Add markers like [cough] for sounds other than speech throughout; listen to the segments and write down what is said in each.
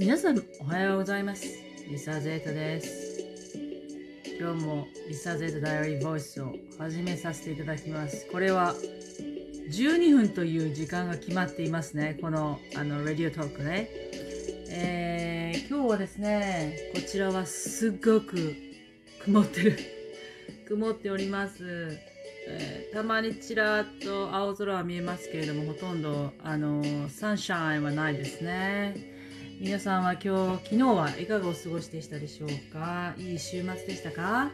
皆さんおはようございます。リサ・ゼータです。今日もリサ・ゼータ・ダイアリー・ボイスを始めさせていただきます。これは12分という時間が決まっていますね。このあのレディオトークね。えー、今日はですねこちらはすっごく曇ってる。[laughs] 曇っております。えー、たまにちらっと青空は見えますけれどもほとんどあのサンシャインはないですね。皆さんは今日昨日はいかがお過ごしでしたでしょうか？いい週末でしたか、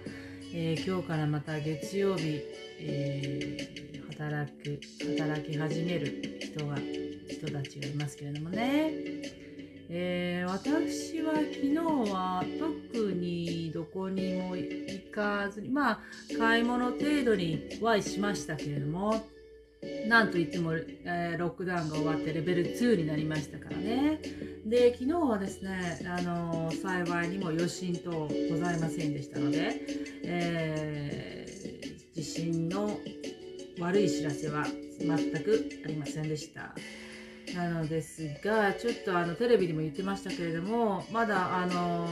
えー、今日からまた月曜日、えー、働く働き始める人が人たちがいますけれどもね。えー、私は昨日は特にどこにも行かずに、まあ、買い物程度にはしましたけれども、なんといっても、えー、ロックダウンが終わってレベル2になりましたからね。で、昨日はですね、あの、幸いにも余震等ございませんでしたので、えー、地震の悪い知らせは全くありませんでした。なのですがちょっとあのテレビでも言ってましたけれどもまだあの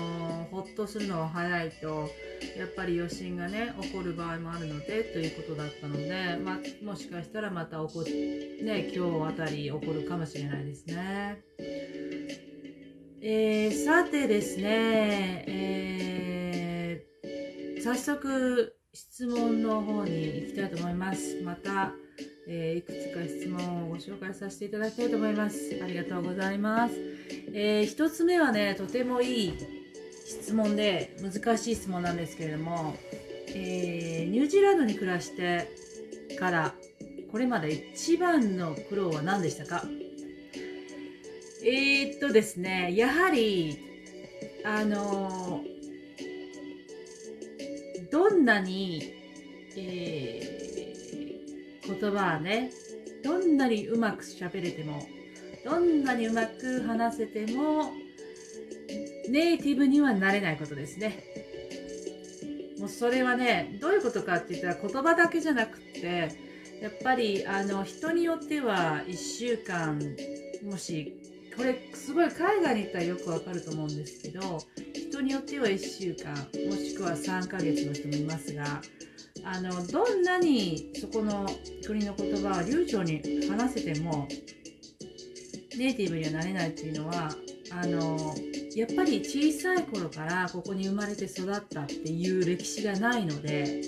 ー、ほっとするのは早いとやっぱり余震がね起こる場合もあるのでということだったので、ま、もしかしたらまた起こね今日あたり起こるかもしれないですね。えー、さてですね、えー、早速質問の方に行きたいと思います。またえー、いくつか質問をご紹介させていただきたいと思います。ありがとうございます。えー、1つ目はね、とてもいい質問で、難しい質問なんですけれども、えー、ニュージーランドに暮らしてから、これまで一番の苦労は何でしたか？えー、っとですね、やはり、あのどんなに、えー言葉はねどんなにうまく喋れてもどんなにうまく話せてもネイティブにはなれないことですね。もうそれはねどういうことかって言ったら言葉だけじゃなくってやっぱりあの人によっては1週間もしこれすごい海外に行ったらよくわかると思うんですけど人によっては1週間もしくは3ヶ月の人もいますがあのどんなにそこの国の言葉を流暢に話せてもネイティブにはなれないっていうのはあのやっぱり小さい頃からここに生まれて育ったっていう歴史がないので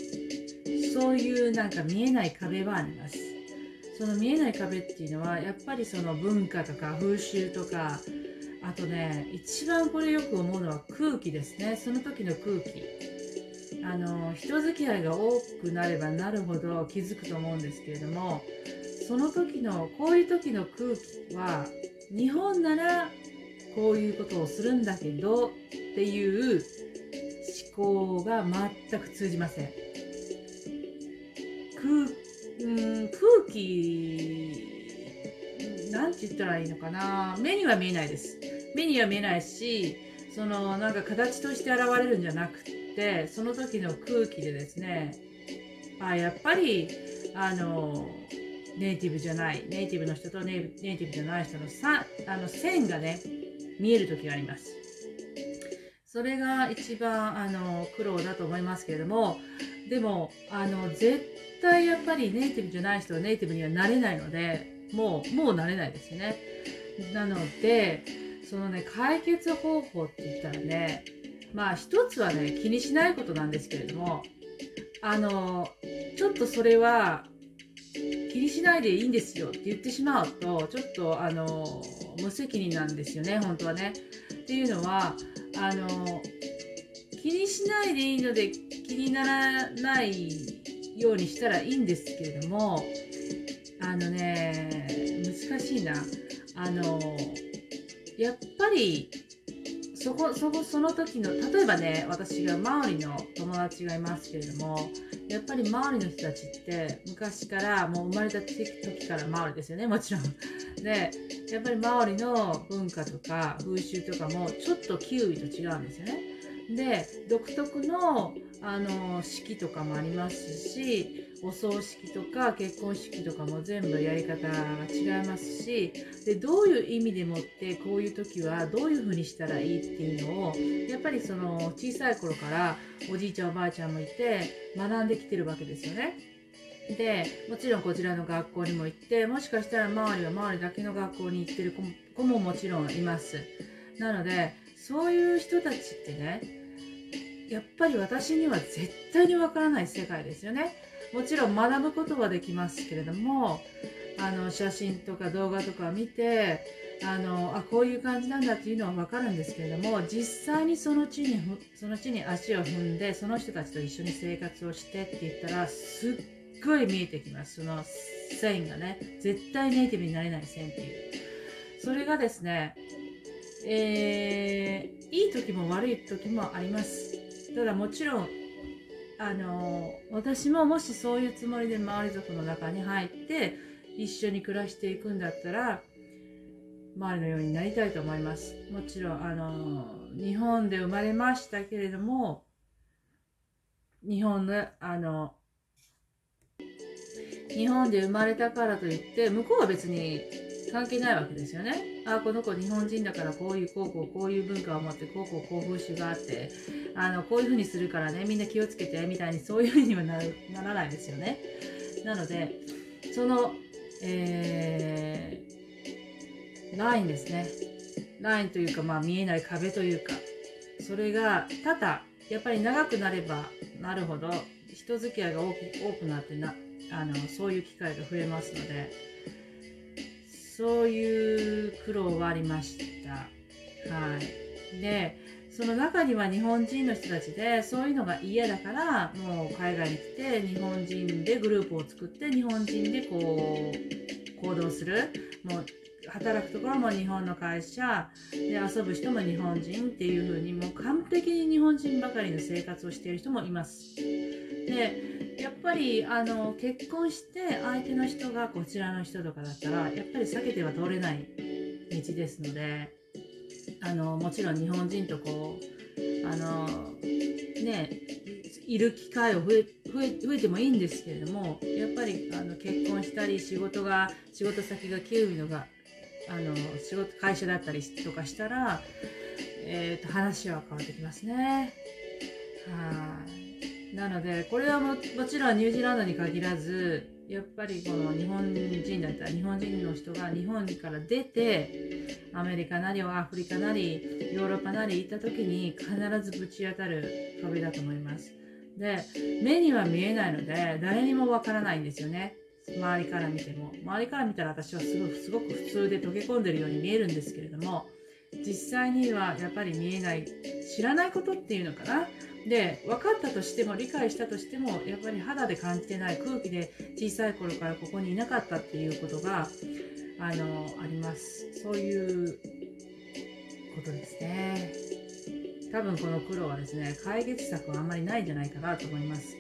そういうなんか見えない壁はあります。その見えない壁っていうのはやっぱりその文化とか風習とかあとね一番これよく思うのは空気ですね。その時の空気。あの人付き合いが多くなればなるほど気づくと思うんですけれどもその時のこういう時の空気は日本ならこういうことをするんだけどっていう思考が全く通じません。気なんて言ったらいいのかな？目には見えないです。目には見えないしそのなんか形として現れるんじゃなくててその時の空気でですねあやっぱりあのネイティブじゃないネイティブの人とネイティブじゃない人のさあの線がね見える時があります。それが一番あの苦労だと思いますけれどもでもあの絶対やっぱりネイティブじゃない人はネイティブにはなれないのでもうもうなれないですよねなのでそのね解決方法って言ったらねまあ一つはね気にしないことなんですけれどもあのちょっとそれは気にしないでいいんですよって言ってしまうとちょっとあの無責任なんですよね本当はね。っていうのはあの気にしないでいいので気にならないようにしたらいいんですけれどもあのね難しいなあのやっぱりそこそこその時の例えばね私が周りの友達がいますけれどもやっぱり周りの人たちって昔からもう生まれた時から周りですよねもちろん。でやっぱり周りの文化とか風習とかもちょっとキウイと違うんですよね。で独特のあの式とかもありますしお葬式とか結婚式とかも全部やり方が違いますしでどういう意味でもってこういう時はどういうふうにしたらいいっていうのをやっぱりその小さい頃からおじいちゃんおばあちゃんもいて学んできてるわけですよね。でもちろんこちらの学校にも行ってもしかしたら周りは周りだけの学校に行ってる子ももちろんいます。なのでそういう人たちってねやっぱり私には絶対にわからない世界ですよね。もちろん学ぶことはできますけれどもあの写真とか動画とか見てあのあこういう感じなんだっていうのは分かるんですけれども実際にその地にその地に足を踏んでその人たちと一緒に生活をしてって言ったらすっごい見えてきます。その線がね絶対ネイティブになれない線っていう。それがですねえー、いい時も悪い時もあります。ただもちろんあの私ももしそういうつもりで周り族の中に入って一緒に暮らしていくんだったら周りのようになりたいと思います。もちろんあの日本で生まれましたけれども日本のあの日本で生まれたからといって向こうは別に関係ないわけですよね。あこの子日本人だからこういうこうこういう文化を持ってこうこうこう風習があってあのこういうふうにするからねみんな気をつけてみたいにそういうふうにはならないですよね。なのでその、えー、ラインですね。ラインというか、まあ、見えない壁というかそれがただやっぱり長くなればなるほど人付き合いが多くなってなあのそういう機会が増えますので。そういう苦労はありました。はい。で、その中には日本人の人たちで、そういうのが嫌だから、もう海外に来て、日本人でグループを作って、日本人でこう、行動する。もう働くところも日本の会社で遊ぶ人も日本人っていう風にもう完璧に日本人ばかりの生活をしている人もいます。でやっぱりあの結婚して相手の人がこちらの人とかだったらやっぱり避けては通れない道ですのであのもちろん日本人とこうあのねいる機会を増え増え増えてもいいんですけれどもやっぱりあの結婚したり仕事が仕事先がキウイのがあの仕事会社だったりとかしたら、えーと、話は変わってきますね。はいなのでこれはももちろんニュージーランドに限らずやっぱりこの日本人だったら日本人の人が日本から出てアメリカなりアフリカなりヨーロッパなり行った時に必ずぶち当たる壁だと思います。で目には見えないので誰にもわからないんですよね。周りから見ても周りから見たら私はすごすごく普通で溶け込んでるように見えるんですけれども実際にはやっぱり見えない知らないことっていうのかな？で分かったとしても理解したとしてもやっぱり肌で感じてない空気で小さい頃からここにいなかったっていうことがあのあります。そういうことですね。多分この苦労はですね解決策はあんまりないんじゃないかなと思います。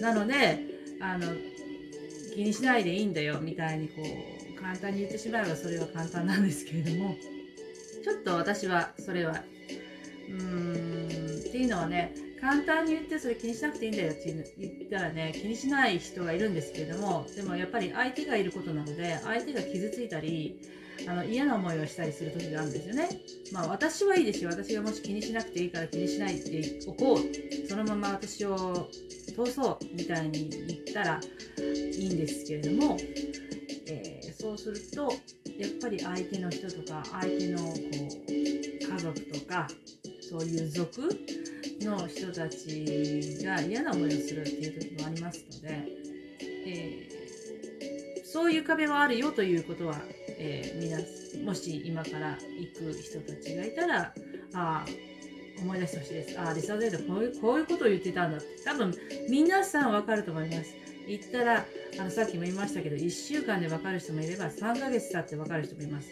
なのであの気にしないでいいんだよみたいにこう簡単に言ってしまえばそれは簡単なんですけれどもちょっと私はそれはうーんっていうのはね簡単に言ってそれ気にしなくていいんだよって言ったらね気にしない人がいるんですけれどもでもやっぱり相手がいることなので相手が傷ついたりあの嫌な思いをしたりする時があるんですよね。まあ私はいいですよ。私がもし気にしなくていいから気にしないでおこう。そのまま私を通そうみたいに言ったらいいんですけれども、えー、そうするとやっぱり相手の人とか相手のこう家族とかそういう族の人たちが嫌な思いをするっていう時もありますので、えー、そういう壁はあるよということはえー、皆もし今から行く人たちがいたらあ思い出してほしいです。ああリサゼードこういうこういうことを言ってたんだって多分皆さんわかると思います。言ったらあのさっきも言いましたけど1週間でわかる人もいれば3ヶ月経ってわかる人もいます。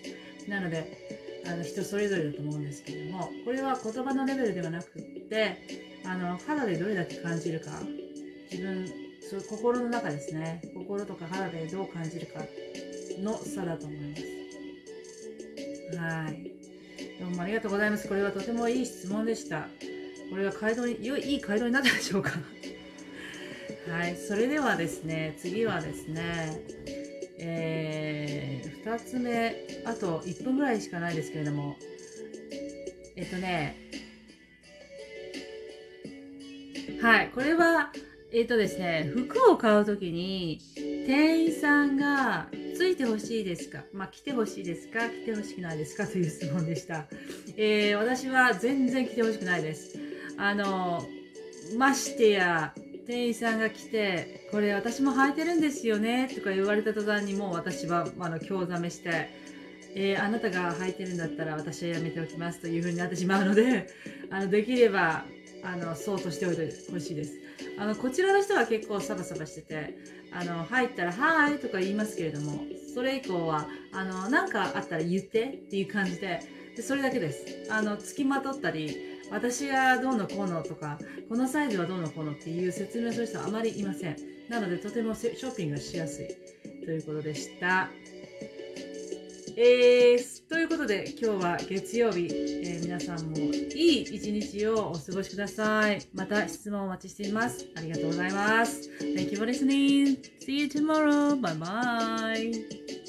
なのであの人それぞれだと思うんですけれどもこれは言葉のレベルではなくってあの肌でどれだけ感じるか自分そう心の中ですね心とか肌でどう感じるかの差だと思います。はい。どうもありがとうございます。これはとてもいい質問でした。これは街道に、いい街道になったでしょうか [laughs] はい、それではですね、次はですね、えー、2つ目、あと1分ぐらいしかないですけれども、えっとね、はい、これは、えっとですね、服を買うときに、店員さんがついてほしいですか？まあ、来てほしいですか？来てほしくないですか？という質問でした。えー、私は全然来てほしくないです。あの、ましてや、店員さんが来て、これ私も履いてるんですよね？とか言われた途端にもう私は、あの、興ざめして、えーあなたが履いてるんだったら私はやめておきます。というふうになってしまうので、あの、できれば、あの、そうとしておいてほしいです。あの、こちらの人は結構サバサバしてて、あの、入ったら、はーいとか言いますけれども、それ以降は、あの、なんかあったら言ってっていう感じで、でそれだけです。あの、付きまとったり、私がどうのこうのとか、このサイズはどうのこうのっていう説明する人はあまりいません。なので、とてもショッピングがしやすいということでした。えー、ということで今日は月曜日、えー皆さんもいい一日をお過ごしください。また質問お待ちしています。ありがとうございます。Thank you for listening. See you tomorrow. Bye bye.